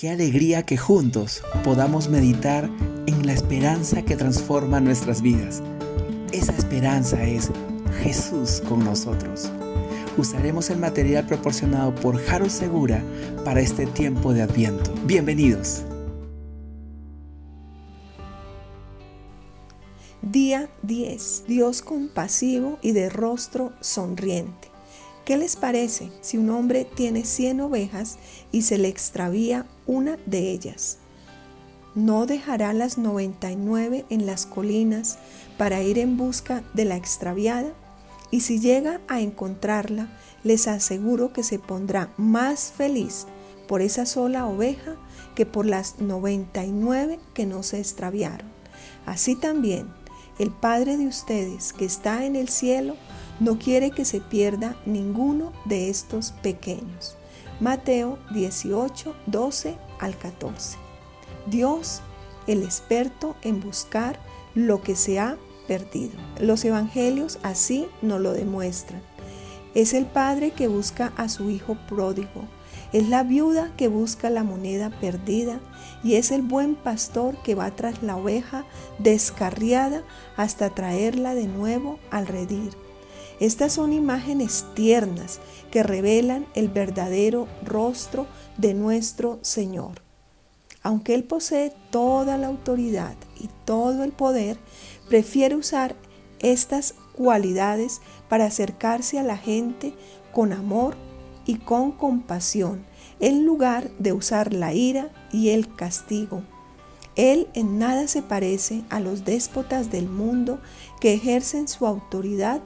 Qué alegría que juntos podamos meditar en la esperanza que transforma nuestras vidas. Esa esperanza es Jesús con nosotros. Usaremos el material proporcionado por Jaro Segura para este tiempo de Adviento. Bienvenidos. Día 10. Dios compasivo y de rostro sonriente. ¿Qué les parece si un hombre tiene 100 ovejas y se le extravía una de ellas? ¿No dejará las 99 en las colinas para ir en busca de la extraviada? Y si llega a encontrarla, les aseguro que se pondrá más feliz por esa sola oveja que por las 99 que no se extraviaron. Así también, el Padre de ustedes que está en el cielo no quiere que se pierda ninguno de estos pequeños. Mateo 18, 12 al 14. Dios, el experto en buscar lo que se ha perdido. Los evangelios así nos lo demuestran. Es el padre que busca a su hijo pródigo. Es la viuda que busca la moneda perdida y es el buen pastor que va tras la oveja descarriada hasta traerla de nuevo al redir. Estas son imágenes tiernas que revelan el verdadero rostro de nuestro Señor. Aunque Él posee toda la autoridad y todo el poder, prefiere usar estas cualidades para acercarse a la gente con amor y con compasión, en lugar de usar la ira y el castigo. Él en nada se parece a los déspotas del mundo que ejercen su autoridad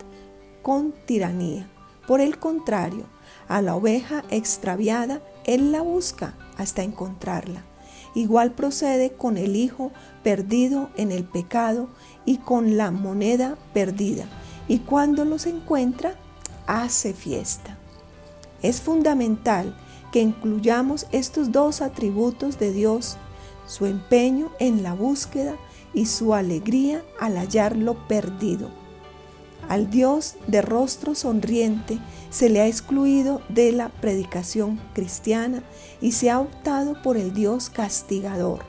con tiranía. Por el contrario, a la oveja extraviada, Él la busca hasta encontrarla. Igual procede con el hijo perdido en el pecado y con la moneda perdida. Y cuando los encuentra, hace fiesta. Es fundamental que incluyamos estos dos atributos de Dios, su empeño en la búsqueda y su alegría al hallarlo perdido. Al Dios de rostro sonriente se le ha excluido de la predicación cristiana y se ha optado por el Dios castigador,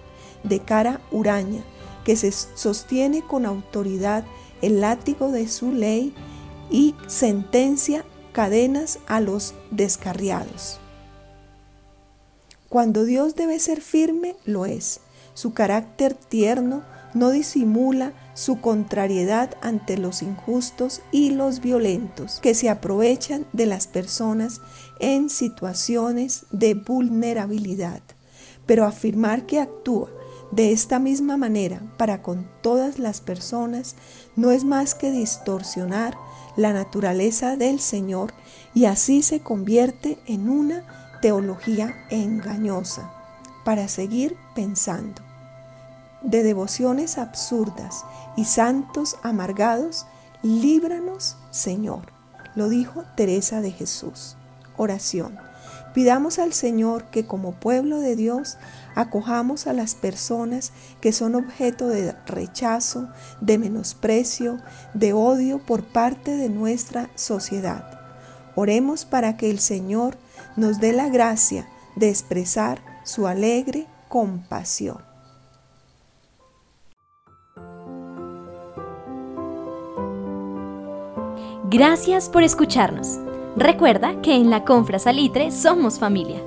de cara huraña, que se sostiene con autoridad el látigo de su ley y sentencia cadenas a los descarriados. Cuando Dios debe ser firme, lo es. Su carácter tierno no disimula su contrariedad ante los injustos y los violentos que se aprovechan de las personas en situaciones de vulnerabilidad. Pero afirmar que actúa de esta misma manera para con todas las personas no es más que distorsionar la naturaleza del Señor y así se convierte en una teología engañosa para seguir pensando de devociones absurdas y santos amargados, líbranos, Señor. Lo dijo Teresa de Jesús. Oración. Pidamos al Señor que como pueblo de Dios acojamos a las personas que son objeto de rechazo, de menosprecio, de odio por parte de nuestra sociedad. Oremos para que el Señor nos dé la gracia de expresar su alegre compasión. Gracias por escucharnos. Recuerda que en la Confra Salitre somos familia.